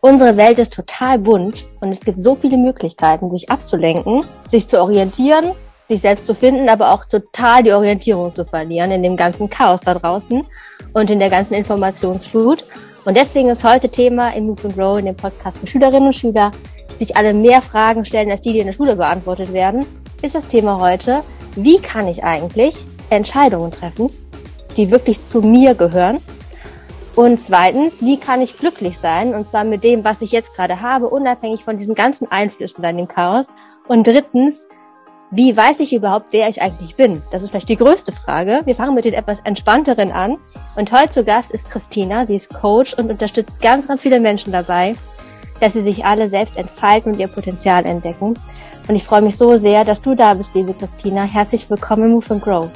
Unsere Welt ist total bunt und es gibt so viele Möglichkeiten, sich abzulenken, sich zu orientieren, sich selbst zu finden, aber auch total die Orientierung zu verlieren in dem ganzen Chaos da draußen und in der ganzen Informationsflut. Und deswegen ist heute Thema in Move and Grow in dem Podcast für Schülerinnen und Schüler, sich alle mehr Fragen stellen, als die, die in der Schule beantwortet werden, ist das Thema heute, wie kann ich eigentlich Entscheidungen treffen, die wirklich zu mir gehören? Und zweitens, wie kann ich glücklich sein? Und zwar mit dem, was ich jetzt gerade habe, unabhängig von diesen ganzen Einflüssen dann im Chaos. Und drittens, wie weiß ich überhaupt, wer ich eigentlich bin? Das ist vielleicht die größte Frage. Wir fangen mit den etwas entspannteren an. Und heute zu Gast ist Christina. Sie ist Coach und unterstützt ganz, ganz viele Menschen dabei, dass sie sich alle selbst entfalten und ihr Potenzial entdecken. Und ich freue mich so sehr, dass du da bist, liebe Christina. Herzlich willkommen im Move and Grow.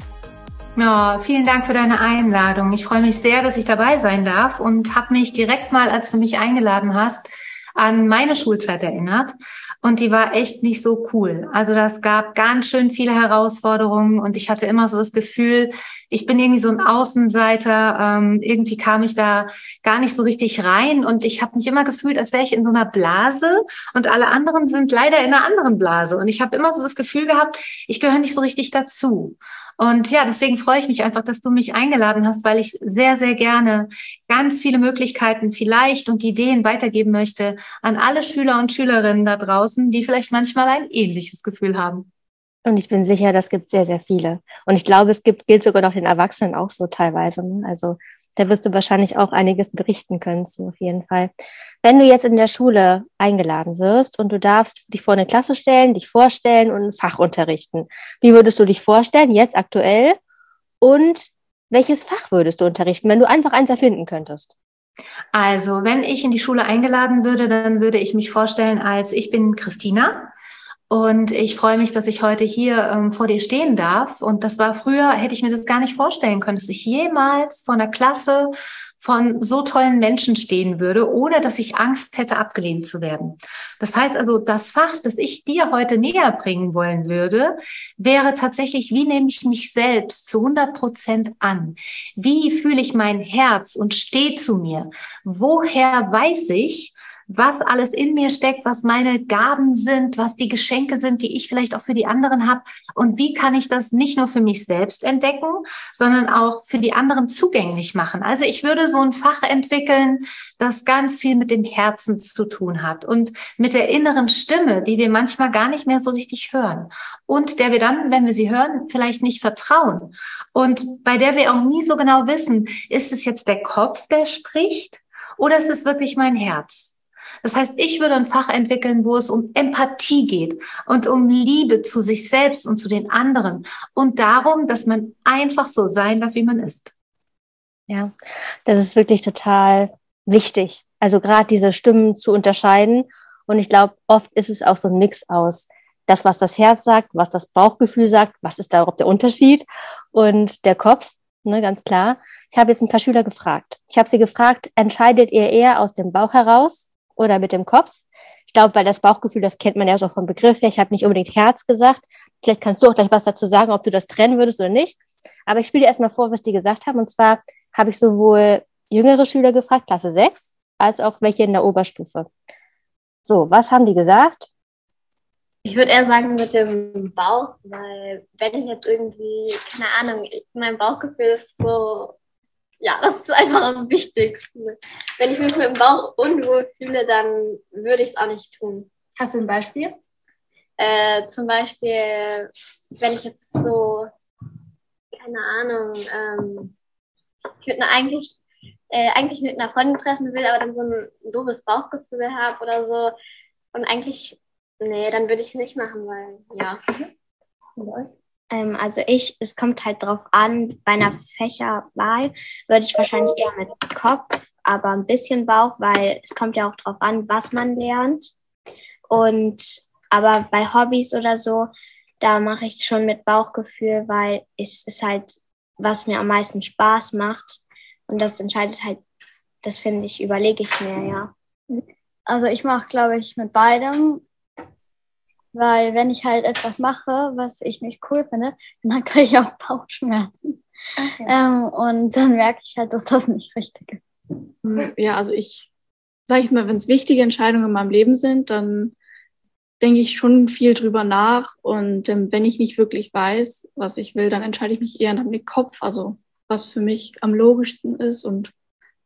Ja, vielen Dank für deine Einladung. Ich freue mich sehr, dass ich dabei sein darf und habe mich direkt mal, als du mich eingeladen hast, an meine Schulzeit erinnert. Und die war echt nicht so cool. Also das gab ganz schön viele Herausforderungen und ich hatte immer so das Gefühl, ich bin irgendwie so ein Außenseiter. Ähm, irgendwie kam ich da gar nicht so richtig rein und ich habe mich immer gefühlt, als wäre ich in so einer Blase und alle anderen sind leider in einer anderen Blase. Und ich habe immer so das Gefühl gehabt, ich gehöre nicht so richtig dazu. Und ja, deswegen freue ich mich einfach, dass du mich eingeladen hast, weil ich sehr, sehr gerne ganz viele Möglichkeiten vielleicht und Ideen weitergeben möchte an alle Schüler und Schülerinnen da draußen, die vielleicht manchmal ein ähnliches Gefühl haben. Und ich bin sicher, das gibt sehr, sehr viele. Und ich glaube, es gibt, gilt sogar noch den Erwachsenen auch so teilweise. Ne? Also da wirst du wahrscheinlich auch einiges berichten können so auf jeden Fall. Wenn du jetzt in der Schule eingeladen wirst und du darfst dich vor eine Klasse stellen, dich vorstellen und ein Fach unterrichten, wie würdest du dich vorstellen, jetzt aktuell? Und welches Fach würdest du unterrichten, wenn du einfach eins erfinden könntest? Also, wenn ich in die Schule eingeladen würde, dann würde ich mich vorstellen als ich bin Christina und ich freue mich, dass ich heute hier ähm, vor dir stehen darf. Und das war früher, hätte ich mir das gar nicht vorstellen können, dass ich jemals vor einer Klasse von so tollen Menschen stehen würde, ohne dass ich Angst hätte, abgelehnt zu werden. Das heißt also, das Fach, das ich dir heute näher bringen wollen würde, wäre tatsächlich, wie nehme ich mich selbst zu 100 Prozent an? Wie fühle ich mein Herz und stehe zu mir? Woher weiß ich, was alles in mir steckt, was meine Gaben sind, was die Geschenke sind, die ich vielleicht auch für die anderen habe und wie kann ich das nicht nur für mich selbst entdecken, sondern auch für die anderen zugänglich machen. Also ich würde so ein Fach entwickeln, das ganz viel mit dem Herzen zu tun hat und mit der inneren Stimme, die wir manchmal gar nicht mehr so richtig hören und der wir dann, wenn wir sie hören, vielleicht nicht vertrauen und bei der wir auch nie so genau wissen, ist es jetzt der Kopf, der spricht oder ist es wirklich mein Herz? Das heißt, ich würde ein Fach entwickeln, wo es um Empathie geht und um Liebe zu sich selbst und zu den anderen und darum, dass man einfach so sein darf, wie man ist. Ja, das ist wirklich total wichtig. Also gerade diese Stimmen zu unterscheiden. Und ich glaube, oft ist es auch so ein Mix aus das, was das Herz sagt, was das Bauchgefühl sagt, was ist da überhaupt der Unterschied und der Kopf, ne, ganz klar. Ich habe jetzt ein paar Schüler gefragt. Ich habe sie gefragt, entscheidet ihr eher aus dem Bauch heraus oder mit dem Kopf. Ich glaube, weil das Bauchgefühl, das kennt man ja so vom Begriff her. Ich habe nicht unbedingt Herz gesagt. Vielleicht kannst du auch gleich was dazu sagen, ob du das trennen würdest oder nicht. Aber ich spiele dir erstmal vor, was die gesagt haben. Und zwar habe ich sowohl jüngere Schüler gefragt, Klasse 6, als auch welche in der Oberstufe. So, was haben die gesagt? Ich würde eher sagen mit dem Bauch, weil wenn ich jetzt irgendwie, keine Ahnung, mein Bauchgefühl ist so ja, das ist einfach am wichtigsten. Wenn ich mich mit dem Bauch unwohl fühle, dann würde ich es auch nicht tun. Hast du ein Beispiel? Äh, zum Beispiel, wenn ich jetzt so, keine Ahnung, ähm, ich würde eigentlich, äh, eigentlich mit einer Freundin treffen will, aber dann so ein doofes Bauchgefühl habe oder so. Und eigentlich, nee, dann würde ich es nicht machen, weil, ja. Euch? Ähm, also ich, es kommt halt drauf an, bei einer Fächerwahl würde ich wahrscheinlich eher mit Kopf, aber ein bisschen Bauch, weil es kommt ja auch drauf an, was man lernt. Und aber bei Hobbys oder so, da mache ich es schon mit Bauchgefühl, weil es ist halt, was mir am meisten Spaß macht. Und das entscheidet halt, das finde ich, überlege ich mir, ja. Also ich mache, glaube ich, mit beidem weil wenn ich halt etwas mache, was ich nicht cool finde, dann kriege ich auch Bauchschmerzen. Okay. Ähm, und dann merke ich halt, dass das nicht richtig ist. Hm, ja, also ich sage ich mal, wenn es wichtige Entscheidungen in meinem Leben sind, dann denke ich schon viel drüber nach. Und ähm, wenn ich nicht wirklich weiß, was ich will, dann entscheide ich mich eher nach dem Kopf, also was für mich am logischsten ist. Und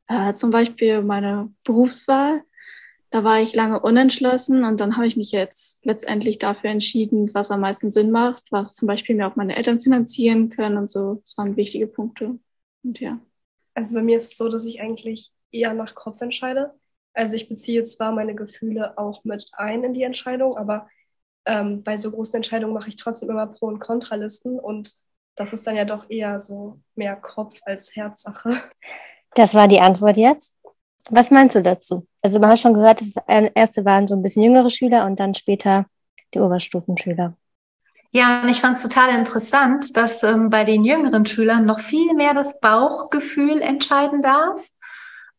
äh, zum Beispiel meine Berufswahl, da war ich lange unentschlossen und dann habe ich mich jetzt letztendlich dafür entschieden, was am meisten Sinn macht, was zum Beispiel mir auch meine Eltern finanzieren können und so. Das waren wichtige Punkte. Und ja. Also bei mir ist es so, dass ich eigentlich eher nach Kopf entscheide. Also ich beziehe zwar meine Gefühle auch mit ein in die Entscheidung, aber ähm, bei so großen Entscheidungen mache ich trotzdem immer Pro- und Kontralisten und das ist dann ja doch eher so mehr Kopf als Herzsache. Das war die Antwort jetzt. Was meinst du dazu? Also man hat schon gehört, das erste waren so ein bisschen jüngere Schüler und dann später die Oberstufenschüler. Ja, und ich fand es total interessant, dass ähm, bei den jüngeren Schülern noch viel mehr das Bauchgefühl entscheiden darf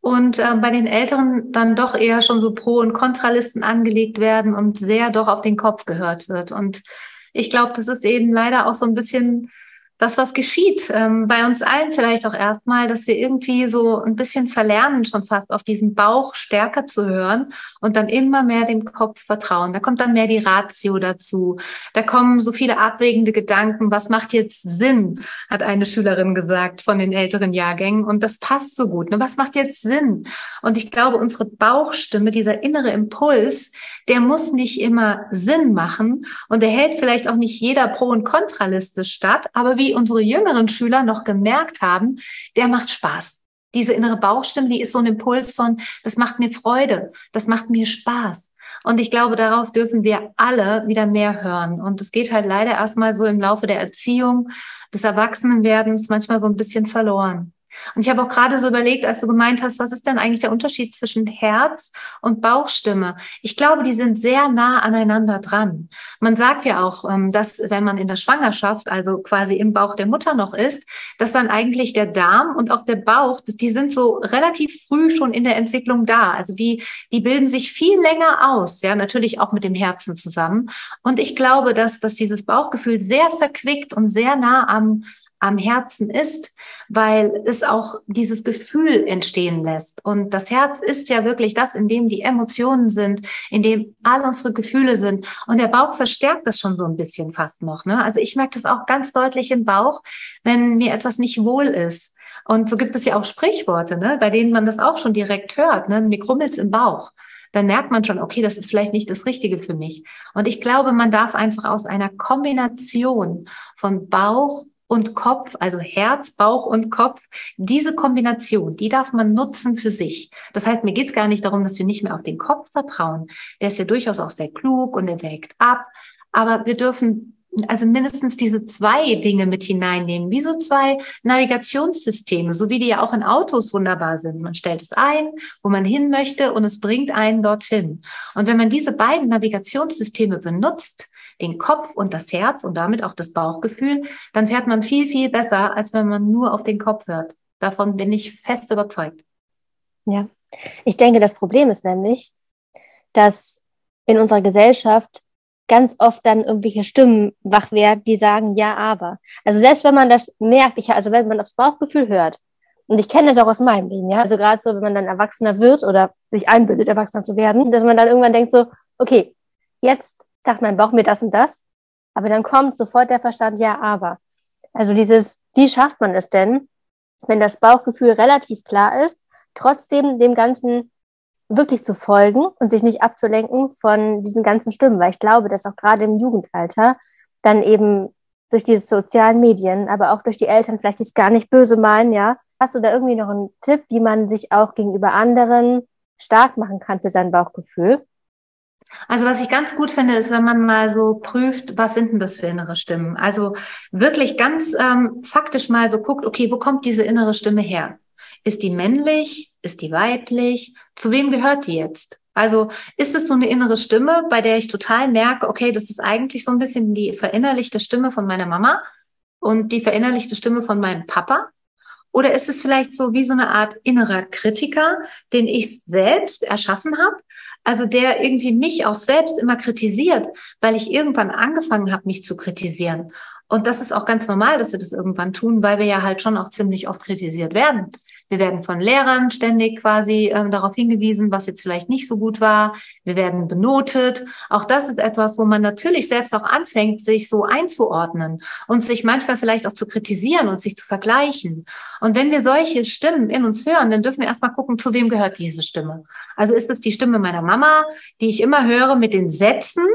und äh, bei den Älteren dann doch eher schon so Pro- und Kontralisten angelegt werden und sehr doch auf den Kopf gehört wird. Und ich glaube, das ist eben leider auch so ein bisschen das, was geschieht, ähm, bei uns allen vielleicht auch erstmal, dass wir irgendwie so ein bisschen verlernen, schon fast auf diesen Bauch stärker zu hören und dann immer mehr dem Kopf vertrauen. Da kommt dann mehr die Ratio dazu. Da kommen so viele abwägende Gedanken. Was macht jetzt Sinn? Hat eine Schülerin gesagt von den älteren Jahrgängen. Und das passt so gut. Ne? Was macht jetzt Sinn? Und ich glaube, unsere Bauchstimme, dieser innere Impuls, der muss nicht immer Sinn machen und der hält vielleicht auch nicht jeder Pro- und Kontraliste statt, aber wie unsere jüngeren Schüler noch gemerkt haben, der macht Spaß. Diese innere Bauchstimme, die ist so ein Impuls von, das macht mir Freude, das macht mir Spaß. Und ich glaube, darauf dürfen wir alle wieder mehr hören. Und es geht halt leider erstmal so im Laufe der Erziehung, des Erwachsenenwerdens manchmal so ein bisschen verloren. Und ich habe auch gerade so überlegt, als du gemeint hast, was ist denn eigentlich der Unterschied zwischen Herz und Bauchstimme? Ich glaube, die sind sehr nah aneinander dran. Man sagt ja auch, ähm, dass wenn man in der Schwangerschaft, also quasi im Bauch der Mutter noch ist, dass dann eigentlich der Darm und auch der Bauch, die sind so relativ früh schon in der Entwicklung da. Also die, die bilden sich viel länger aus, ja, natürlich auch mit dem Herzen zusammen. Und ich glaube, dass, dass dieses Bauchgefühl sehr verquickt und sehr nah am am Herzen ist, weil es auch dieses Gefühl entstehen lässt. Und das Herz ist ja wirklich das, in dem die Emotionen sind, in dem all unsere Gefühle sind. Und der Bauch verstärkt das schon so ein bisschen fast noch. Ne? Also ich merke das auch ganz deutlich im Bauch, wenn mir etwas nicht wohl ist. Und so gibt es ja auch Sprichworte, ne, bei denen man das auch schon direkt hört. Ne? Mir krummelt's im Bauch dann merkt man schon, okay, das ist vielleicht nicht das Richtige für mich. Und ich glaube, man darf einfach aus einer Kombination von Bauch und Kopf, also Herz, Bauch und Kopf, diese Kombination, die darf man nutzen für sich. Das heißt, mir geht es gar nicht darum, dass wir nicht mehr auf den Kopf vertrauen. Der ist ja durchaus auch sehr klug und er wägt ab. Aber wir dürfen also mindestens diese zwei Dinge mit hineinnehmen, wie so zwei Navigationssysteme, so wie die ja auch in Autos wunderbar sind. Man stellt es ein, wo man hin möchte und es bringt einen dorthin. Und wenn man diese beiden Navigationssysteme benutzt, den Kopf und das Herz und damit auch das Bauchgefühl, dann fährt man viel, viel besser, als wenn man nur auf den Kopf hört. Davon bin ich fest überzeugt. Ja, ich denke, das Problem ist nämlich, dass in unserer Gesellschaft ganz oft dann irgendwelche Stimmen wach werden, die sagen, ja, aber. Also selbst wenn man das merkt, ich, also wenn man aufs Bauchgefühl hört, und ich kenne das auch aus meinem Leben, ja, also gerade so, wenn man dann Erwachsener wird oder sich einbildet, Erwachsener zu werden, dass man dann irgendwann denkt so, okay, jetzt sagt mein Bauch mir das und das, aber dann kommt sofort der Verstand, ja, aber. Also dieses, wie schafft man es denn, wenn das Bauchgefühl relativ klar ist, trotzdem dem Ganzen wirklich zu folgen und sich nicht abzulenken von diesen ganzen Stimmen, weil ich glaube, dass auch gerade im Jugendalter dann eben durch diese sozialen Medien, aber auch durch die Eltern vielleicht es gar nicht böse meinen, ja. Hast du da irgendwie noch einen Tipp, wie man sich auch gegenüber anderen stark machen kann für sein Bauchgefühl? Also was ich ganz gut finde, ist, wenn man mal so prüft, was sind denn das für innere Stimmen? Also wirklich ganz ähm, faktisch mal so guckt, okay, wo kommt diese innere Stimme her? Ist die männlich? Ist die weiblich? Zu wem gehört die jetzt? Also ist es so eine innere Stimme, bei der ich total merke, okay, das ist eigentlich so ein bisschen die verinnerlichte Stimme von meiner Mama und die verinnerlichte Stimme von meinem Papa? Oder ist es vielleicht so wie so eine Art innerer Kritiker, den ich selbst erschaffen habe, Also der irgendwie mich auch selbst immer kritisiert, weil ich irgendwann angefangen habe, mich zu kritisieren. Und das ist auch ganz normal, dass wir das irgendwann tun, weil wir ja halt schon auch ziemlich oft kritisiert werden. Wir werden von Lehrern ständig quasi ähm, darauf hingewiesen, was jetzt vielleicht nicht so gut war. Wir werden benotet. Auch das ist etwas, wo man natürlich selbst auch anfängt, sich so einzuordnen und sich manchmal vielleicht auch zu kritisieren und sich zu vergleichen. Und wenn wir solche Stimmen in uns hören, dann dürfen wir erstmal gucken, zu wem gehört diese Stimme. Also ist es die Stimme meiner Mama, die ich immer höre mit den Sätzen,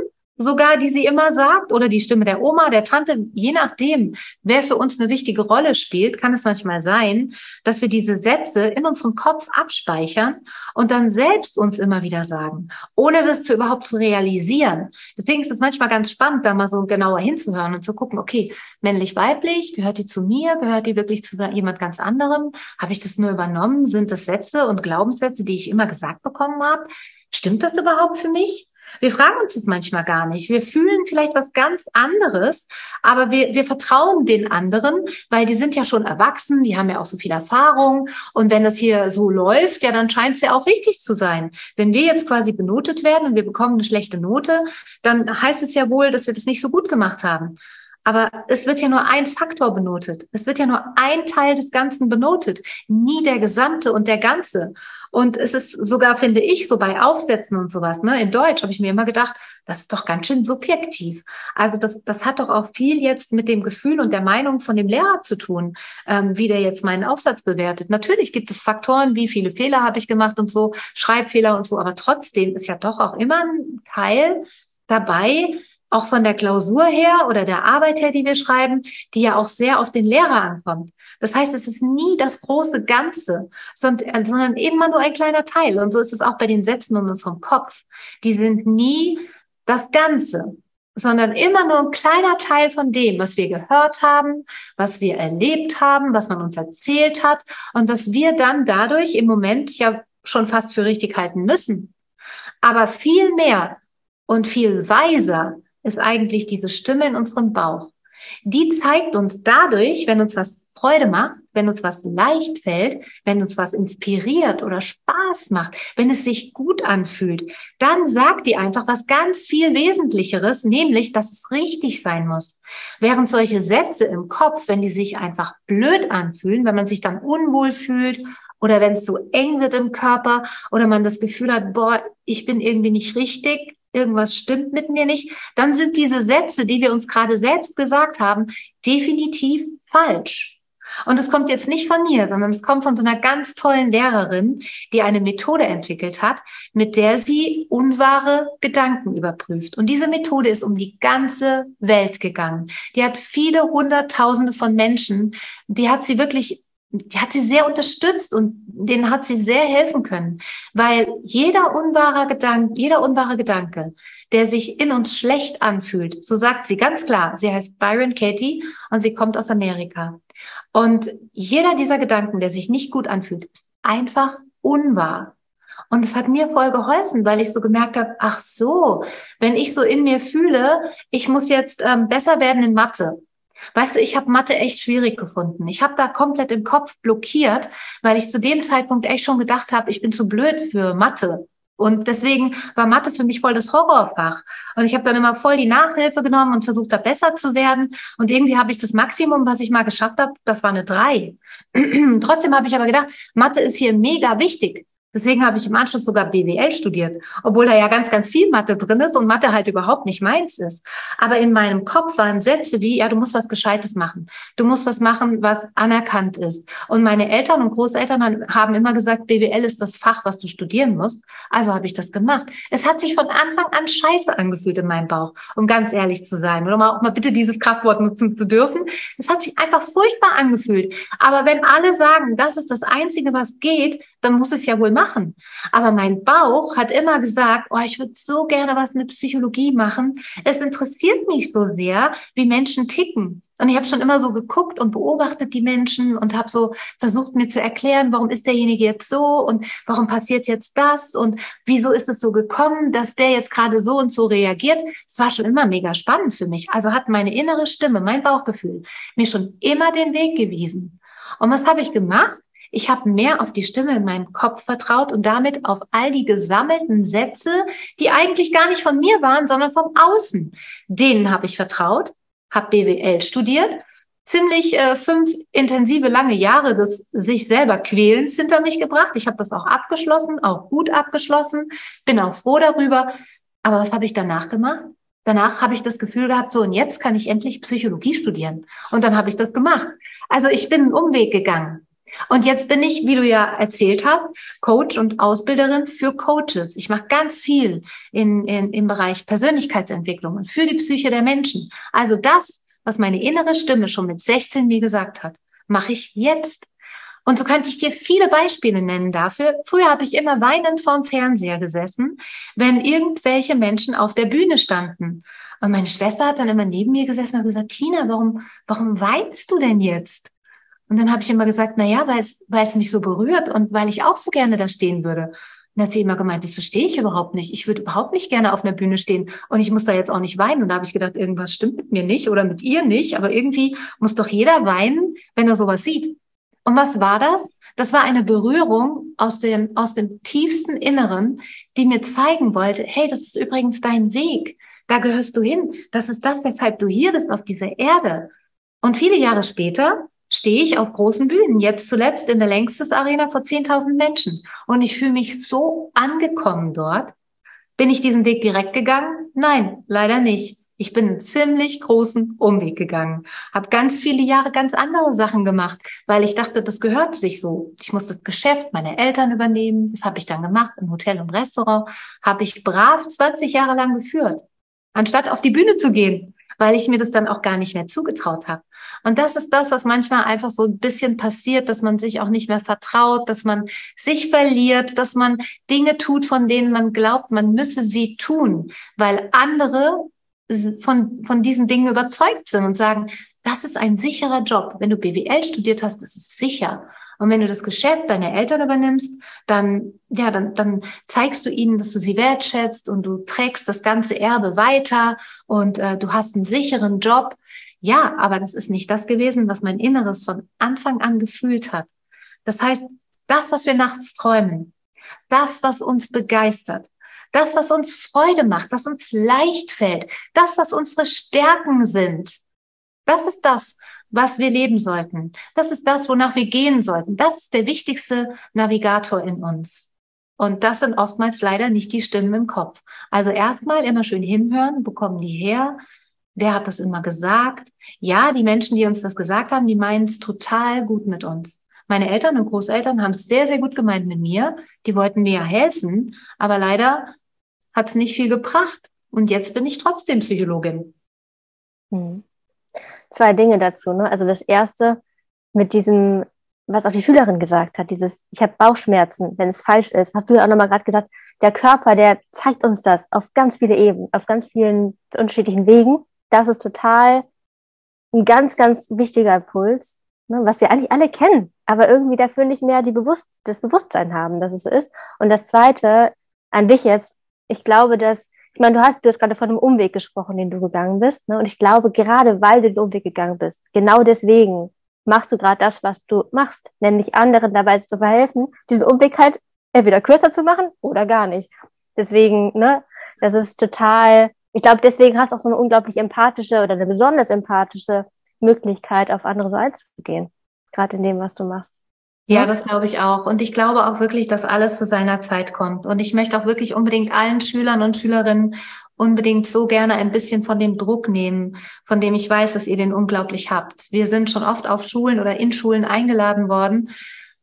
sogar, die sie immer sagt, oder die Stimme der Oma, der Tante, je nachdem, wer für uns eine wichtige Rolle spielt, kann es manchmal sein, dass wir diese Sätze in unserem Kopf abspeichern und dann selbst uns immer wieder sagen, ohne das zu überhaupt zu realisieren. Deswegen ist es manchmal ganz spannend, da mal so genauer hinzuhören und zu gucken, okay, männlich, weiblich, gehört die zu mir, gehört die wirklich zu jemand ganz anderem? Habe ich das nur übernommen? Sind das Sätze und Glaubenssätze, die ich immer gesagt bekommen habe? Stimmt das überhaupt für mich? Wir fragen uns das manchmal gar nicht. Wir fühlen vielleicht was ganz anderes, aber wir, wir vertrauen den anderen, weil die sind ja schon erwachsen, die haben ja auch so viel Erfahrung. Und wenn das hier so läuft, ja, dann scheint es ja auch richtig zu sein. Wenn wir jetzt quasi benotet werden und wir bekommen eine schlechte Note, dann heißt es ja wohl, dass wir das nicht so gut gemacht haben. Aber es wird ja nur ein Faktor benotet. Es wird ja nur ein Teil des Ganzen benotet, nie der gesamte und der ganze. Und es ist sogar, finde ich, so bei Aufsätzen und sowas, ne, in Deutsch habe ich mir immer gedacht, das ist doch ganz schön subjektiv. Also das, das hat doch auch viel jetzt mit dem Gefühl und der Meinung von dem Lehrer zu tun, ähm, wie der jetzt meinen Aufsatz bewertet. Natürlich gibt es Faktoren, wie viele Fehler habe ich gemacht und so, Schreibfehler und so, aber trotzdem ist ja doch auch immer ein Teil dabei, auch von der Klausur her oder der Arbeit her, die wir schreiben, die ja auch sehr auf den Lehrer ankommt. Das heißt, es ist nie das große Ganze, sondern, sondern immer nur ein kleiner Teil. Und so ist es auch bei den Sätzen in unserem Kopf. Die sind nie das Ganze, sondern immer nur ein kleiner Teil von dem, was wir gehört haben, was wir erlebt haben, was man uns erzählt hat und was wir dann dadurch im Moment ja schon fast für richtig halten müssen. Aber viel mehr und viel weiser ist eigentlich diese Stimme in unserem Bauch. Die zeigt uns dadurch, wenn uns was Freude macht, wenn uns was leicht fällt, wenn uns was inspiriert oder Spaß macht, wenn es sich gut anfühlt, dann sagt die einfach was ganz viel Wesentlicheres, nämlich, dass es richtig sein muss. Während solche Sätze im Kopf, wenn die sich einfach blöd anfühlen, wenn man sich dann unwohl fühlt oder wenn es so eng wird im Körper oder man das Gefühl hat, boah, ich bin irgendwie nicht richtig, irgendwas stimmt mit mir nicht, dann sind diese Sätze, die wir uns gerade selbst gesagt haben, definitiv falsch. Und es kommt jetzt nicht von mir, sondern es kommt von so einer ganz tollen Lehrerin, die eine Methode entwickelt hat, mit der sie unwahre Gedanken überprüft. Und diese Methode ist um die ganze Welt gegangen. Die hat viele Hunderttausende von Menschen, die hat sie wirklich die hat sie sehr unterstützt und denen hat sie sehr helfen können, weil jeder unwahre Gedanke, jeder unwahre Gedanke, der sich in uns schlecht anfühlt, so sagt sie ganz klar, sie heißt Byron Katie und sie kommt aus Amerika. Und jeder dieser Gedanken, der sich nicht gut anfühlt, ist einfach unwahr. Und es hat mir voll geholfen, weil ich so gemerkt habe, ach so, wenn ich so in mir fühle, ich muss jetzt ähm, besser werden in Mathe, Weißt du, ich habe Mathe echt schwierig gefunden. Ich habe da komplett im Kopf blockiert, weil ich zu dem Zeitpunkt echt schon gedacht habe, ich bin zu blöd für Mathe. Und deswegen war Mathe für mich voll das Horrorfach. Und ich habe dann immer voll die Nachhilfe genommen und versucht, da besser zu werden. Und irgendwie habe ich das Maximum, was ich mal geschafft habe, das war eine drei. Trotzdem habe ich aber gedacht, Mathe ist hier mega wichtig. Deswegen habe ich im Anschluss sogar BWL studiert, obwohl da ja ganz, ganz viel Mathe drin ist und Mathe halt überhaupt nicht meins ist. Aber in meinem Kopf waren Sätze wie, ja, du musst was Gescheites machen. Du musst was machen, was anerkannt ist. Und meine Eltern und Großeltern haben immer gesagt, BWL ist das Fach, was du studieren musst. Also habe ich das gemacht. Es hat sich von Anfang an scheiße angefühlt in meinem Bauch, um ganz ehrlich zu sein. Oder mal auch mal bitte dieses Kraftwort nutzen zu dürfen. Es hat sich einfach furchtbar angefühlt. Aber wenn alle sagen, das ist das Einzige, was geht, dann muss es ja wohl machen. Aber mein Bauch hat immer gesagt, oh, ich würde so gerne was mit Psychologie machen. Es interessiert mich so sehr, wie Menschen ticken. Und ich habe schon immer so geguckt und beobachtet die Menschen und habe so versucht mir zu erklären, warum ist derjenige jetzt so und warum passiert jetzt das und wieso ist es so gekommen, dass der jetzt gerade so und so reagiert. Es war schon immer mega spannend für mich. Also hat meine innere Stimme, mein Bauchgefühl mir schon immer den Weg gewiesen. Und was habe ich gemacht? Ich habe mehr auf die Stimme in meinem Kopf vertraut und damit auf all die gesammelten Sätze, die eigentlich gar nicht von mir waren, sondern vom Außen. Denen habe ich vertraut, habe BWL studiert, ziemlich äh, fünf intensive lange Jahre des sich selber quälens hinter mich gebracht. Ich habe das auch abgeschlossen, auch gut abgeschlossen, bin auch froh darüber. Aber was habe ich danach gemacht? Danach habe ich das Gefühl gehabt, so und jetzt kann ich endlich Psychologie studieren. Und dann habe ich das gemacht. Also ich bin einen Umweg gegangen. Und jetzt bin ich, wie du ja erzählt hast, Coach und Ausbilderin für Coaches. Ich mache ganz viel in, in, im Bereich Persönlichkeitsentwicklung und für die Psyche der Menschen. Also das, was meine innere Stimme schon mit 16 mir gesagt hat, mache ich jetzt. Und so könnte ich dir viele Beispiele nennen dafür. Früher habe ich immer weinend vorm Fernseher gesessen, wenn irgendwelche Menschen auf der Bühne standen. Und meine Schwester hat dann immer neben mir gesessen und gesagt, Tina, warum, warum weinst du denn jetzt? Und dann habe ich immer gesagt, na ja, weil es, weil es mich so berührt und weil ich auch so gerne da stehen würde. Und dann hat sie immer gemeint, das verstehe ich überhaupt nicht. Ich würde überhaupt nicht gerne auf einer Bühne stehen und ich muss da jetzt auch nicht weinen. Und da habe ich gedacht, irgendwas stimmt mit mir nicht oder mit ihr nicht. Aber irgendwie muss doch jeder weinen, wenn er sowas sieht. Und was war das? Das war eine Berührung aus dem, aus dem tiefsten Inneren, die mir zeigen wollte, hey, das ist übrigens dein Weg. Da gehörst du hin. Das ist das, weshalb du hier bist auf dieser Erde. Und viele Jahre später stehe ich auf großen Bühnen, jetzt zuletzt in der Längstes Arena vor 10.000 Menschen. Und ich fühle mich so angekommen dort. Bin ich diesen Weg direkt gegangen? Nein, leider nicht. Ich bin einen ziemlich großen Umweg gegangen, habe ganz viele Jahre ganz andere Sachen gemacht, weil ich dachte, das gehört sich so. Ich muss das Geschäft meiner Eltern übernehmen. Das habe ich dann gemacht im Hotel und Restaurant. Habe ich brav 20 Jahre lang geführt, anstatt auf die Bühne zu gehen, weil ich mir das dann auch gar nicht mehr zugetraut habe. Und das ist das, was manchmal einfach so ein bisschen passiert, dass man sich auch nicht mehr vertraut, dass man sich verliert, dass man Dinge tut, von denen man glaubt, man müsse sie tun, weil andere von, von diesen Dingen überzeugt sind und sagen, das ist ein sicherer Job. Wenn du BWL studiert hast, das ist sicher. Und wenn du das Geschäft deiner Eltern übernimmst, dann, ja, dann, dann zeigst du ihnen, dass du sie wertschätzt und du trägst das ganze Erbe weiter und äh, du hast einen sicheren Job. Ja, aber das ist nicht das gewesen, was mein Inneres von Anfang an gefühlt hat. Das heißt, das, was wir nachts träumen, das, was uns begeistert, das, was uns Freude macht, was uns leicht fällt, das, was unsere Stärken sind, das ist das, was wir leben sollten. Das ist das, wonach wir gehen sollten. Das ist der wichtigste Navigator in uns. Und das sind oftmals leider nicht die Stimmen im Kopf. Also erstmal immer schön hinhören, bekommen die her, Wer hat das immer gesagt? Ja, die Menschen, die uns das gesagt haben, die meinen es total gut mit uns. Meine Eltern und Großeltern haben es sehr, sehr gut gemeint mit mir. Die wollten mir ja helfen, aber leider hat es nicht viel gebracht. Und jetzt bin ich trotzdem Psychologin. Hm. Zwei Dinge dazu. Ne? Also das erste mit diesem, was auch die Schülerin gesagt hat, dieses, ich habe Bauchschmerzen, wenn es falsch ist. Hast du ja auch nochmal gerade gesagt, der Körper, der zeigt uns das auf ganz viele Ebenen, auf ganz vielen unterschiedlichen Wegen das ist total ein ganz, ganz wichtiger Impuls, ne, was wir eigentlich alle kennen, aber irgendwie dafür nicht mehr die Bewusst das Bewusstsein haben, dass es so ist. Und das Zweite an dich jetzt, ich glaube, dass, ich meine, du hast, du hast gerade von einem Umweg gesprochen, den du gegangen bist, ne, und ich glaube, gerade weil du den Umweg gegangen bist, genau deswegen machst du gerade das, was du machst, nämlich anderen dabei zu verhelfen, diesen Umweg halt entweder kürzer zu machen oder gar nicht. Deswegen, ne, das ist total ich glaube, deswegen hast du auch so eine unglaublich empathische oder eine besonders empathische Möglichkeit, auf andere so einzugehen. Gerade in dem, was du machst. Ja, das glaube ich auch. Und ich glaube auch wirklich, dass alles zu seiner Zeit kommt. Und ich möchte auch wirklich unbedingt allen Schülern und Schülerinnen unbedingt so gerne ein bisschen von dem Druck nehmen, von dem ich weiß, dass ihr den unglaublich habt. Wir sind schon oft auf Schulen oder in Schulen eingeladen worden,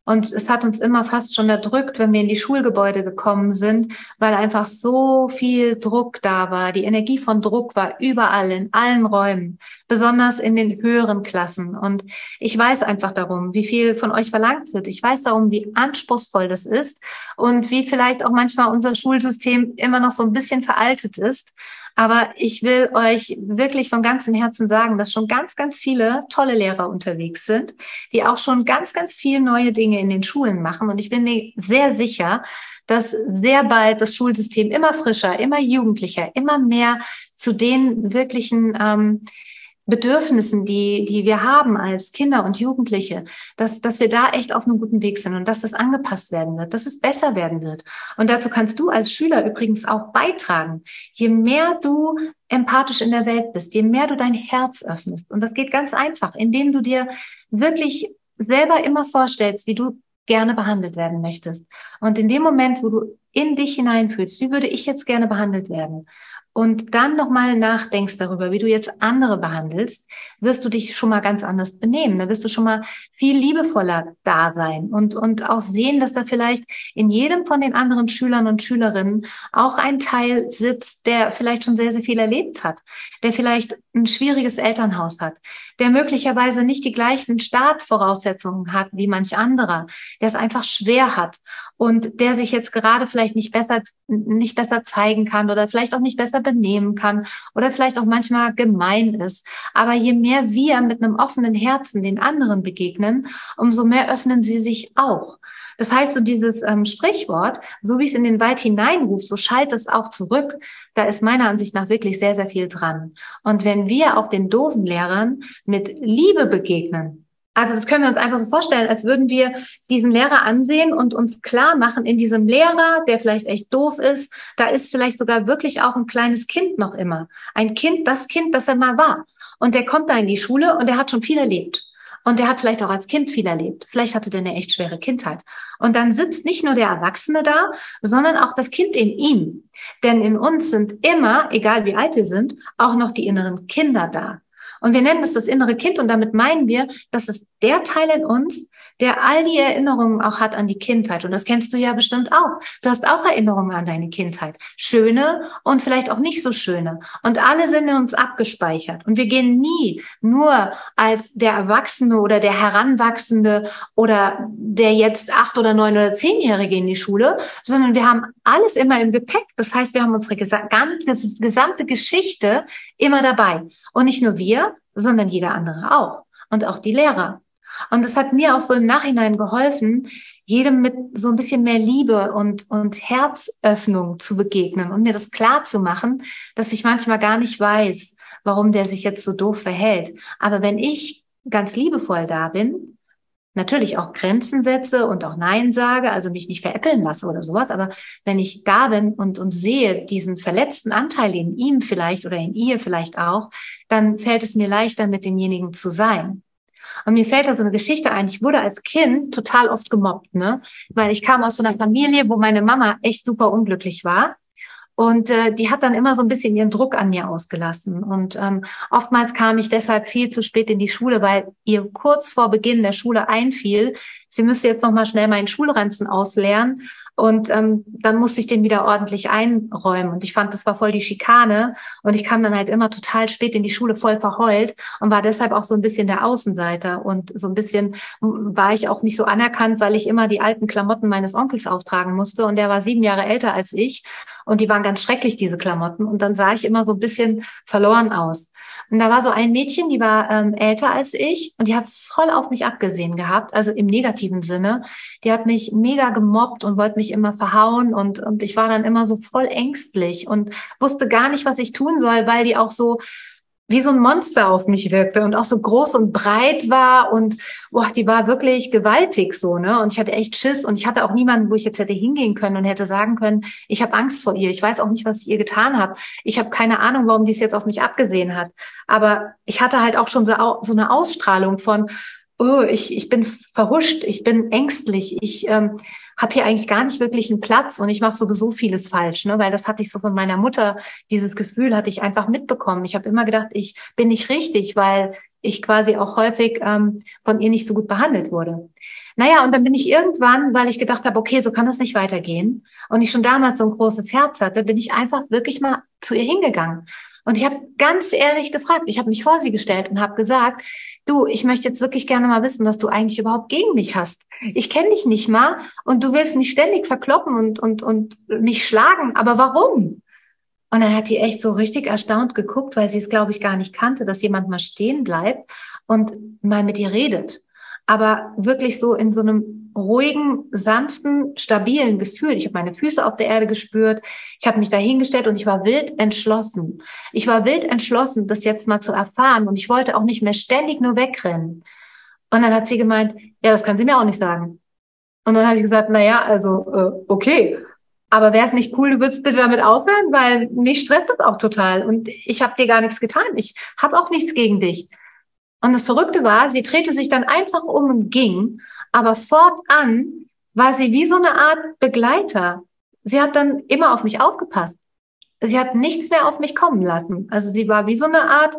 und es hat uns immer fast schon erdrückt, wenn wir in die Schulgebäude gekommen sind, weil einfach so viel Druck da war. Die Energie von Druck war überall, in allen Räumen, besonders in den höheren Klassen. Und ich weiß einfach darum, wie viel von euch verlangt wird. Ich weiß darum, wie anspruchsvoll das ist und wie vielleicht auch manchmal unser Schulsystem immer noch so ein bisschen veraltet ist. Aber ich will euch wirklich von ganzem Herzen sagen, dass schon ganz, ganz viele tolle Lehrer unterwegs sind, die auch schon ganz, ganz viele neue Dinge in den Schulen machen. Und ich bin mir sehr sicher, dass sehr bald das Schulsystem immer frischer, immer jugendlicher, immer mehr zu den wirklichen ähm, Bedürfnissen, die, die wir haben als Kinder und Jugendliche, dass, dass wir da echt auf einem guten Weg sind und dass das angepasst werden wird, dass es besser werden wird. Und dazu kannst du als Schüler übrigens auch beitragen. Je mehr du empathisch in der Welt bist, je mehr du dein Herz öffnest. Und das geht ganz einfach, indem du dir wirklich selber immer vorstellst, wie du gerne behandelt werden möchtest. Und in dem Moment, wo du in dich hineinfühlst, wie würde ich jetzt gerne behandelt werden? Und dann nochmal nachdenkst darüber, wie du jetzt andere behandelst, wirst du dich schon mal ganz anders benehmen. Da wirst du schon mal viel liebevoller da sein und, und auch sehen, dass da vielleicht in jedem von den anderen Schülern und Schülerinnen auch ein Teil sitzt, der vielleicht schon sehr, sehr viel erlebt hat, der vielleicht ein schwieriges Elternhaus hat, der möglicherweise nicht die gleichen Startvoraussetzungen hat wie manch anderer, der es einfach schwer hat und der sich jetzt gerade vielleicht nicht besser, nicht besser zeigen kann oder vielleicht auch nicht besser benehmen kann oder vielleicht auch manchmal gemein ist. Aber je mehr wir mit einem offenen Herzen den anderen begegnen, umso mehr öffnen sie sich auch. Das heißt, so dieses ähm, Sprichwort, so wie es in den Wald hineinruft, so schallt es auch zurück. Da ist meiner Ansicht nach wirklich sehr, sehr viel dran. Und wenn wir auch den doofen Lehrern mit Liebe begegnen, also das können wir uns einfach so vorstellen, als würden wir diesen Lehrer ansehen und uns klar machen, in diesem Lehrer, der vielleicht echt doof ist, da ist vielleicht sogar wirklich auch ein kleines Kind noch immer. Ein Kind, das Kind, das er mal war. Und der kommt da in die Schule und er hat schon viel erlebt. Und der hat vielleicht auch als Kind viel erlebt. Vielleicht hatte der eine echt schwere Kindheit. Und dann sitzt nicht nur der Erwachsene da, sondern auch das Kind in ihm. Denn in uns sind immer, egal wie alt wir sind, auch noch die inneren Kinder da. Und wir nennen es das innere Kind und damit meinen wir, dass es der Teil in uns, der all die Erinnerungen auch hat an die Kindheit. Und das kennst du ja bestimmt auch. Du hast auch Erinnerungen an deine Kindheit. Schöne und vielleicht auch nicht so schöne. Und alle sind in uns abgespeichert. Und wir gehen nie nur als der Erwachsene oder der Heranwachsende oder der jetzt acht oder neun oder zehnjährige in die Schule, sondern wir haben alles immer im Gepäck. Das heißt, wir haben unsere gesamte Geschichte immer dabei. Und nicht nur wir, sondern jeder andere auch. Und auch die Lehrer. Und es hat mir auch so im Nachhinein geholfen, jedem mit so ein bisschen mehr Liebe und, und Herzöffnung zu begegnen und mir das klar zu machen, dass ich manchmal gar nicht weiß, warum der sich jetzt so doof verhält. Aber wenn ich ganz liebevoll da bin, natürlich auch Grenzen setze und auch Nein sage, also mich nicht veräppeln lasse oder sowas, aber wenn ich da bin und, und sehe diesen verletzten Anteil in ihm vielleicht oder in ihr vielleicht auch, dann fällt es mir leichter, mit demjenigen zu sein. Und mir fällt da so eine Geschichte ein. Ich wurde als Kind total oft gemobbt, ne? Weil ich kam aus so einer Familie, wo meine Mama echt super unglücklich war. Und äh, die hat dann immer so ein bisschen ihren Druck an mir ausgelassen. Und ähm, oftmals kam ich deshalb viel zu spät in die Schule, weil ihr kurz vor Beginn der Schule einfiel, sie müsste jetzt noch mal schnell meinen Schulranzen ausleeren. Und ähm, dann musste ich den wieder ordentlich einräumen. Und ich fand, das war voll die Schikane. Und ich kam dann halt immer total spät in die Schule, voll verheult und war deshalb auch so ein bisschen der Außenseiter. Und so ein bisschen war ich auch nicht so anerkannt, weil ich immer die alten Klamotten meines Onkels auftragen musste. Und der war sieben Jahre älter als ich. Und die waren ganz schrecklich, diese Klamotten. Und dann sah ich immer so ein bisschen verloren aus. Und da war so ein Mädchen, die war ähm, älter als ich und die hat es voll auf mich abgesehen gehabt, also im negativen Sinne. Die hat mich mega gemobbt und wollte mich immer verhauen und, und ich war dann immer so voll ängstlich und wusste gar nicht, was ich tun soll, weil die auch so wie so ein Monster auf mich wirkte und auch so groß und breit war und boah, die war wirklich gewaltig so, ne? Und ich hatte echt Schiss und ich hatte auch niemanden, wo ich jetzt hätte hingehen können und hätte sagen können, ich habe Angst vor ihr. Ich weiß auch nicht, was ich ihr getan habe. Ich habe keine Ahnung, warum die es jetzt auf mich abgesehen hat. Aber ich hatte halt auch schon so, so eine Ausstrahlung von, oh, ich, ich bin verhuscht, ich bin ängstlich, ich ähm, habe hier eigentlich gar nicht wirklich einen Platz und ich mache sowieso vieles falsch, ne? weil das hatte ich so von meiner Mutter, dieses Gefühl hatte ich einfach mitbekommen. Ich habe immer gedacht, ich bin nicht richtig, weil ich quasi auch häufig ähm, von ihr nicht so gut behandelt wurde. Naja, und dann bin ich irgendwann, weil ich gedacht habe, okay, so kann das nicht weitergehen und ich schon damals so ein großes Herz hatte, bin ich einfach wirklich mal zu ihr hingegangen. Und ich habe ganz ehrlich gefragt, ich habe mich vor sie gestellt und habe gesagt, du, ich möchte jetzt wirklich gerne mal wissen, was du eigentlich überhaupt gegen mich hast. Ich kenne dich nicht mal und du willst mich ständig verkloppen und, und, und mich schlagen, aber warum? Und dann hat die echt so richtig erstaunt geguckt, weil sie es, glaube ich, gar nicht kannte, dass jemand mal stehen bleibt und mal mit ihr redet. Aber wirklich so in so einem ruhigen, sanften, stabilen Gefühl. Ich habe meine Füße auf der Erde gespürt. Ich habe mich dahingestellt und ich war wild entschlossen. Ich war wild entschlossen, das jetzt mal zu erfahren und ich wollte auch nicht mehr ständig nur wegrennen. Und dann hat sie gemeint, ja, das kann sie mir auch nicht sagen. Und dann habe ich gesagt, na ja, also äh, okay, aber wäre es nicht cool, du würdest bitte damit aufhören, weil mich stresst das auch total und ich habe dir gar nichts getan. Ich habe auch nichts gegen dich. Und das Verrückte war, sie drehte sich dann einfach um und ging, aber fortan war sie wie so eine Art Begleiter. Sie hat dann immer auf mich aufgepasst. Sie hat nichts mehr auf mich kommen lassen. Also sie war wie so eine Art,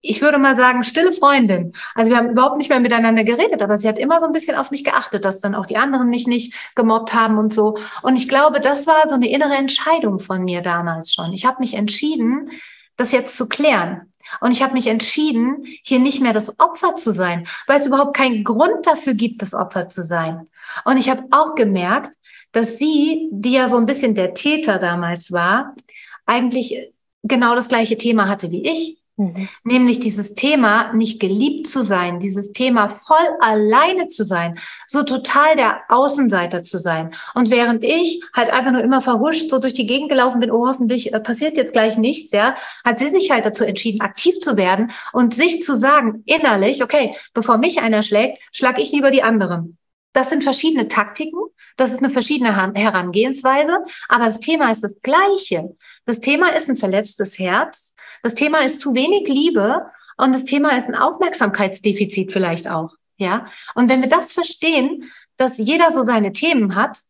ich würde mal sagen, stille Freundin. Also wir haben überhaupt nicht mehr miteinander geredet, aber sie hat immer so ein bisschen auf mich geachtet, dass dann auch die anderen mich nicht gemobbt haben und so. Und ich glaube, das war so eine innere Entscheidung von mir damals schon. Ich habe mich entschieden, das jetzt zu klären. Und ich habe mich entschieden, hier nicht mehr das Opfer zu sein, weil es überhaupt keinen Grund dafür gibt, das Opfer zu sein. Und ich habe auch gemerkt, dass sie, die ja so ein bisschen der Täter damals war, eigentlich genau das gleiche Thema hatte wie ich. Mhm. Nämlich dieses Thema, nicht geliebt zu sein, dieses Thema voll alleine zu sein, so total der Außenseiter zu sein. Und während ich halt einfach nur immer verhuscht so durch die Gegend gelaufen bin, oh, hoffentlich äh, passiert jetzt gleich nichts, ja, hat sie sich halt dazu entschieden, aktiv zu werden und sich zu sagen, innerlich, okay, bevor mich einer schlägt, schlag ich lieber die anderen. Das sind verschiedene Taktiken, das ist eine verschiedene Herangehensweise, aber das Thema ist das gleiche. Das Thema ist ein verletztes Herz, das Thema ist zu wenig Liebe und das Thema ist ein Aufmerksamkeitsdefizit vielleicht auch. Ja. Und wenn wir das verstehen, dass jeder so seine Themen hat,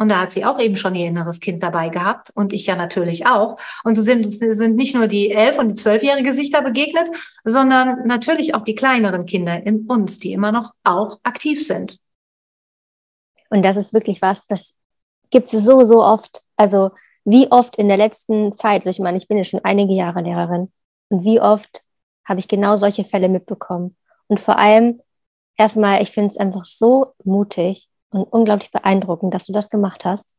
und da hat sie auch eben schon ihr inneres Kind dabei gehabt und ich ja natürlich auch. Und so sind, sind nicht nur die elf- und die zwölfjährige sich da begegnet, sondern natürlich auch die kleineren Kinder in uns, die immer noch auch aktiv sind. Und das ist wirklich was, das gibt es so, so oft. Also wie oft in der letzten Zeit, also ich meine, ich bin jetzt schon einige Jahre Lehrerin, und wie oft habe ich genau solche Fälle mitbekommen. Und vor allem, erstmal, ich finde es einfach so mutig und unglaublich beeindruckend, dass du das gemacht hast.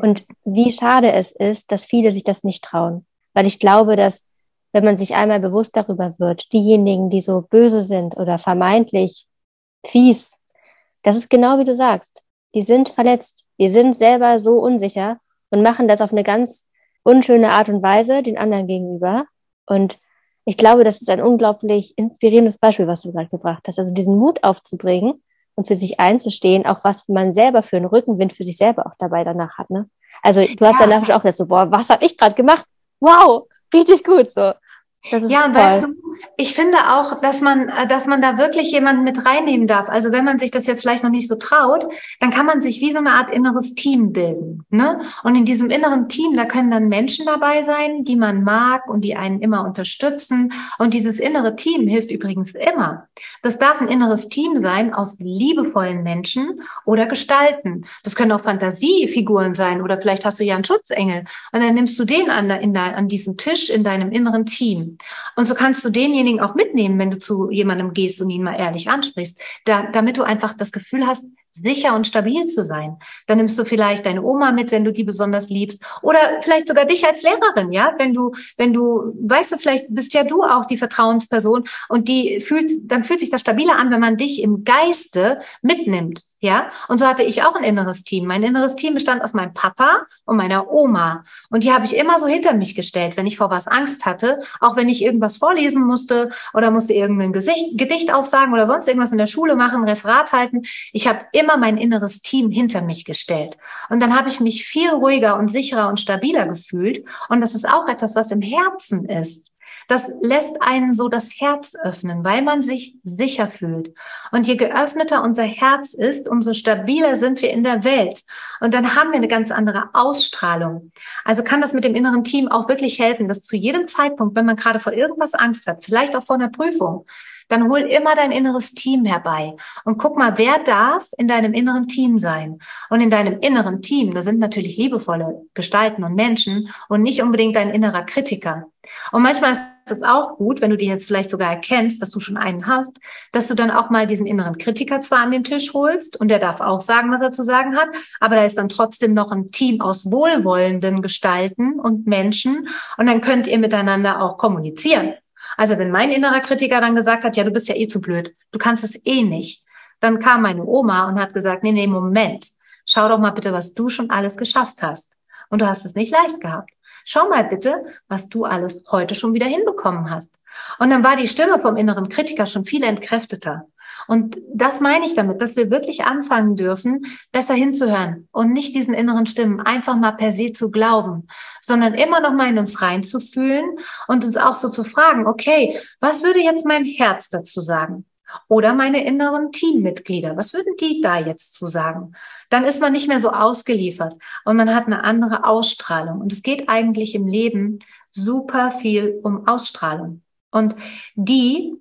Und wie schade es ist, dass viele sich das nicht trauen. Weil ich glaube, dass, wenn man sich einmal bewusst darüber wird, diejenigen, die so böse sind oder vermeintlich fies, das ist genau wie du sagst. Die sind verletzt. Die sind selber so unsicher und machen das auf eine ganz unschöne Art und Weise den anderen gegenüber. Und ich glaube, das ist ein unglaublich inspirierendes Beispiel, was du gerade gebracht hast. Also diesen Mut aufzubringen und für sich einzustehen, auch was man selber für einen Rückenwind für sich selber auch dabei danach hat. Ne? Also du hast ja. danach auch gesagt, so, boah, was habe ich gerade gemacht? Wow, richtig gut. So, ja, und weißt du, ich finde auch, dass man, äh, dass man da wirklich jemanden mit reinnehmen darf. Also wenn man sich das jetzt vielleicht noch nicht so traut, dann kann man sich wie so eine Art inneres Team bilden. Ne? Und in diesem inneren Team, da können dann Menschen dabei sein, die man mag und die einen immer unterstützen. Und dieses innere Team hilft übrigens immer. Das darf ein inneres Team sein aus liebevollen Menschen oder Gestalten. Das können auch Fantasiefiguren sein oder vielleicht hast du ja einen Schutzengel und dann nimmst du den an, in de, an diesen Tisch in deinem inneren Team. Und so kannst du denjenigen auch mitnehmen, wenn du zu jemandem gehst und ihn mal ehrlich ansprichst, da, damit du einfach das Gefühl hast, sicher und stabil zu sein. Dann nimmst du vielleicht deine Oma mit, wenn du die besonders liebst, oder vielleicht sogar dich als Lehrerin, ja, wenn du, wenn du, weißt du, vielleicht bist ja du auch die Vertrauensperson und die fühlt, dann fühlt sich das stabiler an, wenn man dich im Geiste mitnimmt. Ja, und so hatte ich auch ein inneres Team. Mein inneres Team bestand aus meinem Papa und meiner Oma. Und die habe ich immer so hinter mich gestellt, wenn ich vor was Angst hatte, auch wenn ich irgendwas vorlesen musste oder musste irgendein Gesicht, Gedicht aufsagen oder sonst irgendwas in der Schule machen, Referat halten. Ich habe immer mein inneres Team hinter mich gestellt. Und dann habe ich mich viel ruhiger und sicherer und stabiler gefühlt. Und das ist auch etwas, was im Herzen ist. Das lässt einen so das Herz öffnen, weil man sich sicher fühlt. Und je geöffneter unser Herz ist, umso stabiler sind wir in der Welt. Und dann haben wir eine ganz andere Ausstrahlung. Also kann das mit dem inneren Team auch wirklich helfen, dass zu jedem Zeitpunkt, wenn man gerade vor irgendwas Angst hat, vielleicht auch vor einer Prüfung, dann hol immer dein inneres Team herbei und guck mal, wer darf in deinem inneren Team sein. Und in deinem inneren Team, da sind natürlich liebevolle Gestalten und Menschen und nicht unbedingt dein innerer Kritiker. Und manchmal ist es auch gut, wenn du den jetzt vielleicht sogar erkennst, dass du schon einen hast, dass du dann auch mal diesen inneren Kritiker zwar an den Tisch holst und der darf auch sagen, was er zu sagen hat, aber da ist dann trotzdem noch ein Team aus wohlwollenden Gestalten und Menschen und dann könnt ihr miteinander auch kommunizieren. Also wenn mein innerer Kritiker dann gesagt hat, ja, du bist ja eh zu blöd, du kannst es eh nicht, dann kam meine Oma und hat gesagt, nee, nee, Moment, schau doch mal bitte, was du schon alles geschafft hast. Und du hast es nicht leicht gehabt. Schau mal bitte, was du alles heute schon wieder hinbekommen hast. Und dann war die Stimme vom inneren Kritiker schon viel entkräfteter. Und das meine ich damit, dass wir wirklich anfangen dürfen, besser hinzuhören und nicht diesen inneren Stimmen einfach mal per se zu glauben, sondern immer noch mal in uns reinzufühlen und uns auch so zu fragen, okay, was würde jetzt mein Herz dazu sagen? Oder meine inneren Teammitglieder, was würden die da jetzt zu sagen? Dann ist man nicht mehr so ausgeliefert und man hat eine andere Ausstrahlung. Und es geht eigentlich im Leben super viel um Ausstrahlung. Und die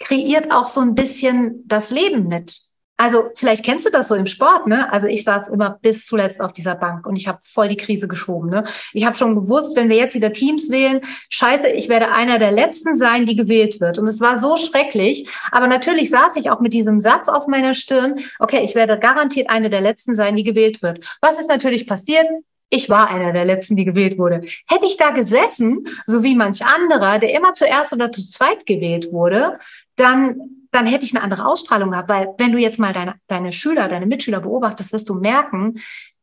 kreiert auch so ein bisschen das Leben mit. Also vielleicht kennst du das so im Sport, ne? Also ich saß immer bis zuletzt auf dieser Bank und ich habe voll die Krise geschoben, ne? Ich habe schon gewusst, wenn wir jetzt wieder Teams wählen, scheiße, ich werde einer der letzten sein, die gewählt wird. Und es war so schrecklich, aber natürlich saß ich auch mit diesem Satz auf meiner Stirn, okay, ich werde garantiert eine der letzten sein, die gewählt wird. Was ist natürlich passiert? Ich war einer der letzten, die gewählt wurde. Hätte ich da gesessen, so wie manch anderer, der immer zuerst oder zu zweit gewählt wurde, dann, dann hätte ich eine andere Ausstrahlung gehabt. Weil wenn du jetzt mal deine, deine Schüler, deine Mitschüler beobachtest, wirst du merken,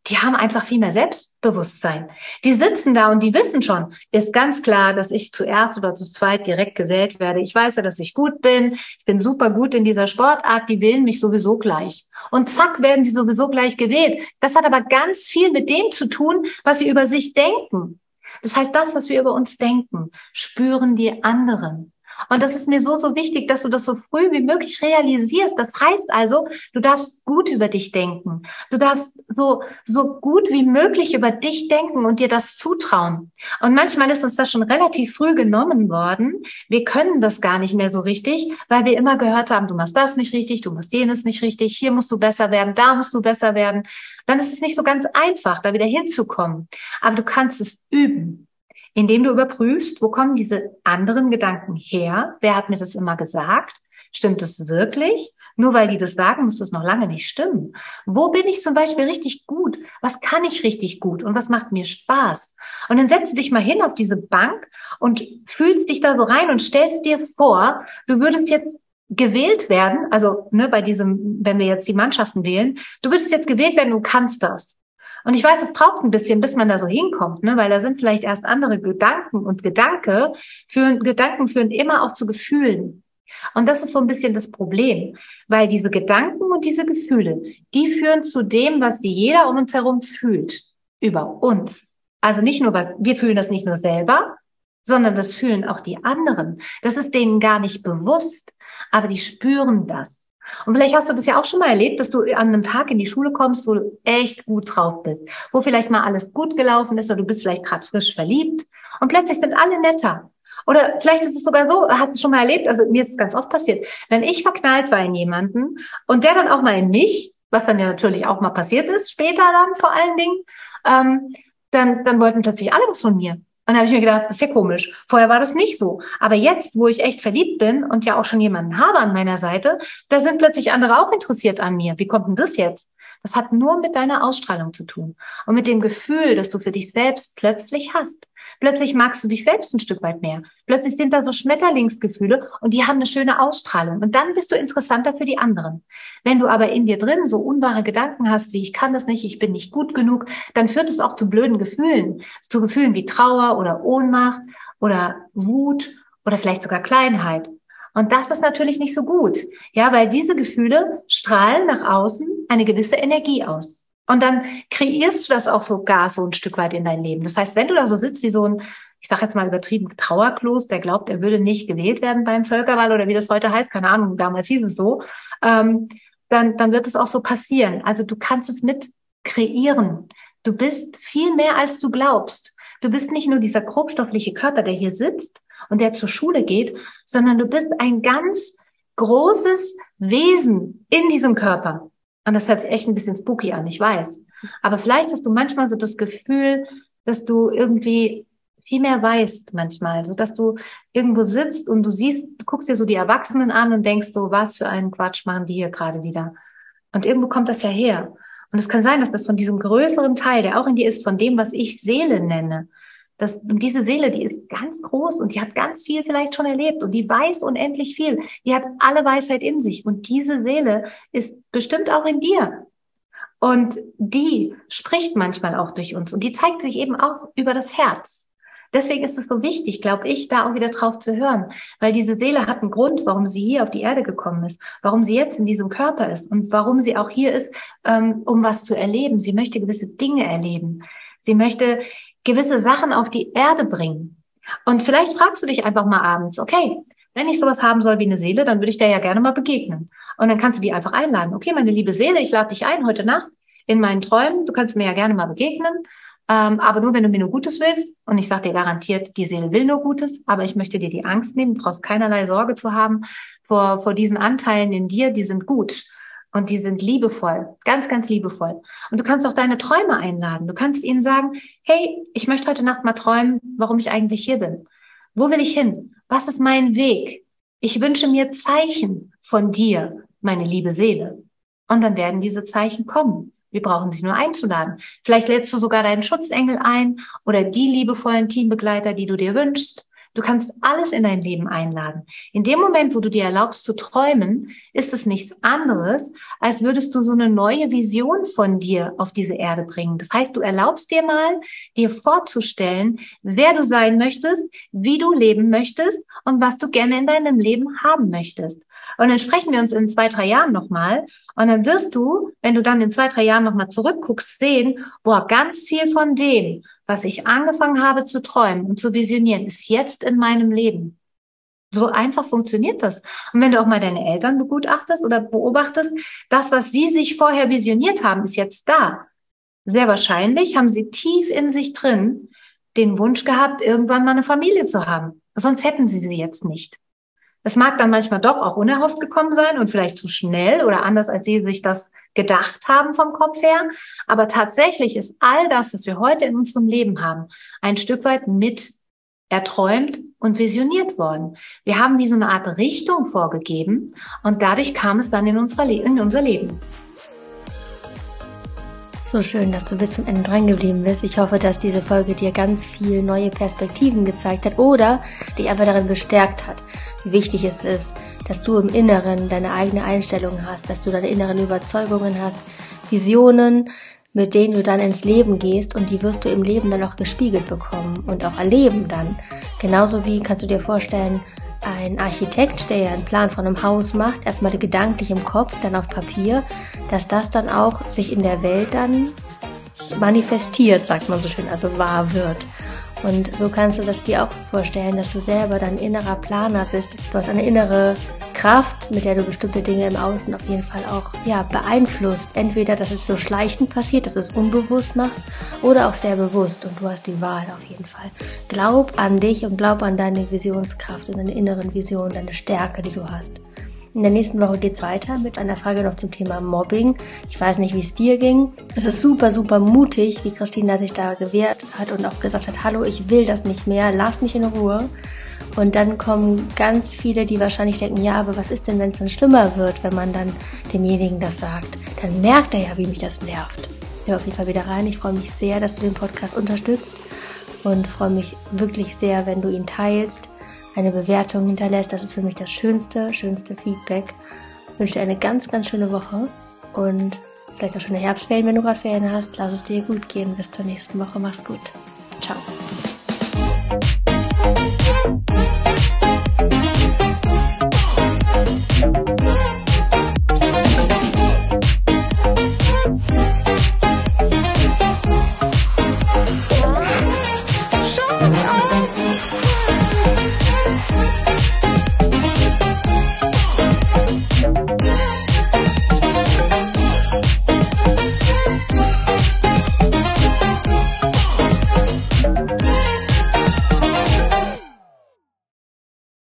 die haben einfach viel mehr Selbstbewusstsein. Die sitzen da und die wissen schon, ist ganz klar, dass ich zuerst oder zu zweit direkt gewählt werde. Ich weiß ja, dass ich gut bin. Ich bin super gut in dieser Sportart. Die wählen mich sowieso gleich. Und zack, werden sie sowieso gleich gewählt. Das hat aber ganz viel mit dem zu tun, was sie über sich denken. Das heißt, das, was wir über uns denken, spüren die anderen. Und das ist mir so, so wichtig, dass du das so früh wie möglich realisierst. Das heißt also, du darfst gut über dich denken. Du darfst so, so gut wie möglich über dich denken und dir das zutrauen. Und manchmal ist uns das schon relativ früh genommen worden. Wir können das gar nicht mehr so richtig, weil wir immer gehört haben, du machst das nicht richtig, du machst jenes nicht richtig, hier musst du besser werden, da musst du besser werden. Dann ist es nicht so ganz einfach, da wieder hinzukommen. Aber du kannst es üben indem du überprüfst, wo kommen diese anderen Gedanken her? Wer hat mir das immer gesagt? Stimmt es wirklich? Nur weil die das sagen, muss das noch lange nicht stimmen. Wo bin ich zum Beispiel richtig gut? Was kann ich richtig gut? Und was macht mir Spaß? Und dann setzt dich mal hin auf diese Bank und fühlst dich da so rein und stellst dir vor, du würdest jetzt gewählt werden, also ne, bei diesem, wenn wir jetzt die Mannschaften wählen, du würdest jetzt gewählt werden, du kannst das. Und ich weiß, es braucht ein bisschen, bis man da so hinkommt, ne? weil da sind vielleicht erst andere Gedanken und Gedanke führen, Gedanken führen immer auch zu Gefühlen. Und das ist so ein bisschen das Problem, weil diese Gedanken und diese Gefühle, die führen zu dem, was jeder um uns herum fühlt, über uns. Also nicht nur, was, wir fühlen das nicht nur selber, sondern das fühlen auch die anderen. Das ist denen gar nicht bewusst, aber die spüren das. Und vielleicht hast du das ja auch schon mal erlebt, dass du an einem Tag in die Schule kommst, wo du echt gut drauf bist, wo vielleicht mal alles gut gelaufen ist oder du bist vielleicht gerade frisch verliebt und plötzlich sind alle netter. Oder vielleicht ist es sogar so, hast du schon mal erlebt, also mir ist es ganz oft passiert, wenn ich verknallt war in jemanden und der dann auch mal in mich, was dann ja natürlich auch mal passiert ist, später dann vor allen Dingen, ähm, dann, dann wollten plötzlich alle was von mir. Und da habe ich mir gedacht, das ist ja komisch. Vorher war das nicht so. Aber jetzt, wo ich echt verliebt bin und ja auch schon jemanden habe an meiner Seite, da sind plötzlich andere auch interessiert an mir. Wie kommt denn das jetzt? Das hat nur mit deiner Ausstrahlung zu tun und mit dem Gefühl, das du für dich selbst plötzlich hast. Plötzlich magst du dich selbst ein Stück weit mehr. Plötzlich sind da so Schmetterlingsgefühle und die haben eine schöne Ausstrahlung. Und dann bist du interessanter für die anderen. Wenn du aber in dir drin so unwahre Gedanken hast, wie ich kann das nicht, ich bin nicht gut genug, dann führt es auch zu blöden Gefühlen. Zu Gefühlen wie Trauer oder Ohnmacht oder Wut oder vielleicht sogar Kleinheit. Und das ist natürlich nicht so gut. Ja, weil diese Gefühle strahlen nach außen eine gewisse Energie aus. Und dann kreierst du das auch sogar so ein Stück weit in dein Leben. Das heißt, wenn du da so sitzt wie so ein, ich sage jetzt mal übertrieben, Trauerklos, der glaubt, er würde nicht gewählt werden beim Völkerwahl oder wie das heute heißt, keine Ahnung, damals hieß es so, ähm, dann, dann wird es auch so passieren. Also du kannst es mit kreieren. Du bist viel mehr, als du glaubst. Du bist nicht nur dieser grobstoffliche Körper, der hier sitzt, und der zur Schule geht, sondern du bist ein ganz großes Wesen in diesem Körper. Und das hört sich echt ein bisschen spooky an, ich weiß. Aber vielleicht hast du manchmal so das Gefühl, dass du irgendwie viel mehr weißt manchmal, so dass du irgendwo sitzt und du siehst, du guckst dir so die Erwachsenen an und denkst so, was für einen Quatsch machen die hier gerade wieder? Und irgendwo kommt das ja her. Und es kann sein, dass das von diesem größeren Teil, der auch in dir ist, von dem, was ich Seele nenne, Das, und diese Seele, die ist ganz groß und die hat ganz viel vielleicht schon erlebt und die weiß unendlich viel. Die hat alle Weisheit in sich und diese Seele ist bestimmt auch in dir. Und die spricht manchmal auch durch uns und die zeigt sich eben auch über das Herz. Deswegen ist es so wichtig, glaube ich, da auch wieder drauf zu hören, weil diese Seele hat einen Grund, warum sie hier auf die Erde gekommen ist, warum sie jetzt in diesem Körper ist und warum sie auch hier ist, ähm, um was zu erleben. Sie möchte gewisse Dinge erleben. Sie möchte gewisse Sachen auf die Erde bringen. Und vielleicht fragst du dich einfach mal abends, okay, wenn ich sowas haben soll wie eine Seele, dann würde ich der ja gerne mal begegnen. Und dann kannst du die einfach einladen. Okay, meine liebe Seele, ich lade dich ein heute Nacht in meinen Träumen. Du kannst mir ja gerne mal begegnen. Ähm, aber nur, wenn du mir nur Gutes willst. Und ich sage dir garantiert, die Seele will nur Gutes, aber ich möchte dir die Angst nehmen. Du brauchst keinerlei Sorge zu haben vor, vor diesen Anteilen in dir, die sind gut. Und die sind liebevoll, ganz, ganz liebevoll. Und du kannst auch deine Träume einladen. Du kannst ihnen sagen, hey, ich möchte heute Nacht mal träumen, warum ich eigentlich hier bin. Wo will ich hin? Was ist mein Weg? Ich wünsche mir Zeichen von dir, meine liebe Seele. Und dann werden diese Zeichen kommen. Wir brauchen sie nur einzuladen. Vielleicht lädst du sogar deinen Schutzengel ein oder die liebevollen Teambegleiter, die du dir wünschst. Du kannst alles in dein Leben einladen. In dem Moment, wo du dir erlaubst zu träumen, ist es nichts anderes, als würdest du so eine neue Vision von dir auf diese Erde bringen. Das heißt, du erlaubst dir mal, dir vorzustellen, wer du sein möchtest, wie du leben möchtest und was du gerne in deinem Leben haben möchtest. Und dann sprechen wir uns in zwei, drei Jahren nochmal. Und dann wirst du, wenn du dann in zwei, drei Jahren nochmal zurückguckst, sehen, boah, ganz viel von dem, was ich angefangen habe zu träumen und zu visionieren, ist jetzt in meinem Leben. So einfach funktioniert das. Und wenn du auch mal deine Eltern begutachtest oder beobachtest, das, was sie sich vorher visioniert haben, ist jetzt da. Sehr wahrscheinlich haben sie tief in sich drin den Wunsch gehabt, irgendwann mal eine Familie zu haben. Sonst hätten sie sie jetzt nicht. Es mag dann manchmal doch auch unerhofft gekommen sein und vielleicht zu schnell oder anders, als sie sich das gedacht haben vom Kopf her. Aber tatsächlich ist all das, was wir heute in unserem Leben haben, ein Stück weit mit erträumt und visioniert worden. Wir haben wie so eine Art Richtung vorgegeben und dadurch kam es dann in, unser, Leben. So schön, dass du bis zum Ende dran geblieben bist. Ich hoffe, dass diese Folge dir ganz viel neue Perspektiven gezeigt hat oder dich einfach darin bestärkt hat, wichtig es ist, dass du im Inneren deine eigene Einstellung hast, dass du deine inneren Überzeugungen hast, Visionen, mit denen du dann ins Leben gehst und die wirst du im Leben dann auch gespiegelt bekommen und auch erleben dann. Genauso wie kannst du dir vorstellen, ein Architekt, der ja einen Plan von einem Haus macht, erstmal gedanklich im Kopf, dann auf Papier, dass das dann auch sich in der Welt dann manifestiert, sagt man so schön, also wahr wird. Und so kannst du das dir auch vorstellen, dass du selber dein innerer Planer bist. Du hast eine innere Kraft, mit der du bestimmte Dinge im Außen auf jeden Fall auch ja, beeinflusst. Entweder, dass es so schleichend passiert, dass du es unbewusst machst, oder auch sehr bewusst. Und du hast die Wahl auf jeden Fall. Glaub an dich und glaub an deine Visionskraft und deine inneren Visionen, deine Stärke, die du hast. In der nächsten Woche geht's weiter mit einer Frage noch zum Thema Mobbing. Ich weiß nicht, wie es dir ging. Es ist super, super mutig, wie Christina sich da gewehrt hat und auch gesagt hat, hallo, ich will das nicht mehr, lass mich in Ruhe. Und dann kommen ganz viele, die wahrscheinlich denken, ja, aber was ist denn, wenn es dann schlimmer wird, wenn man dann demjenigen das sagt? Dann merkt er ja, wie mich das nervt. Hör auf jeden Fall wieder rein. Ich freue mich sehr, dass du den Podcast unterstützt und freue mich wirklich sehr, wenn du ihn teilst eine Bewertung hinterlässt. Das ist für mich das schönste, schönste Feedback. Ich wünsche dir eine ganz, ganz schöne Woche und vielleicht auch schöne Herbstferien, wenn du gerade Ferien hast. Lass es dir gut gehen. Bis zur nächsten Woche. Mach's gut. Ciao.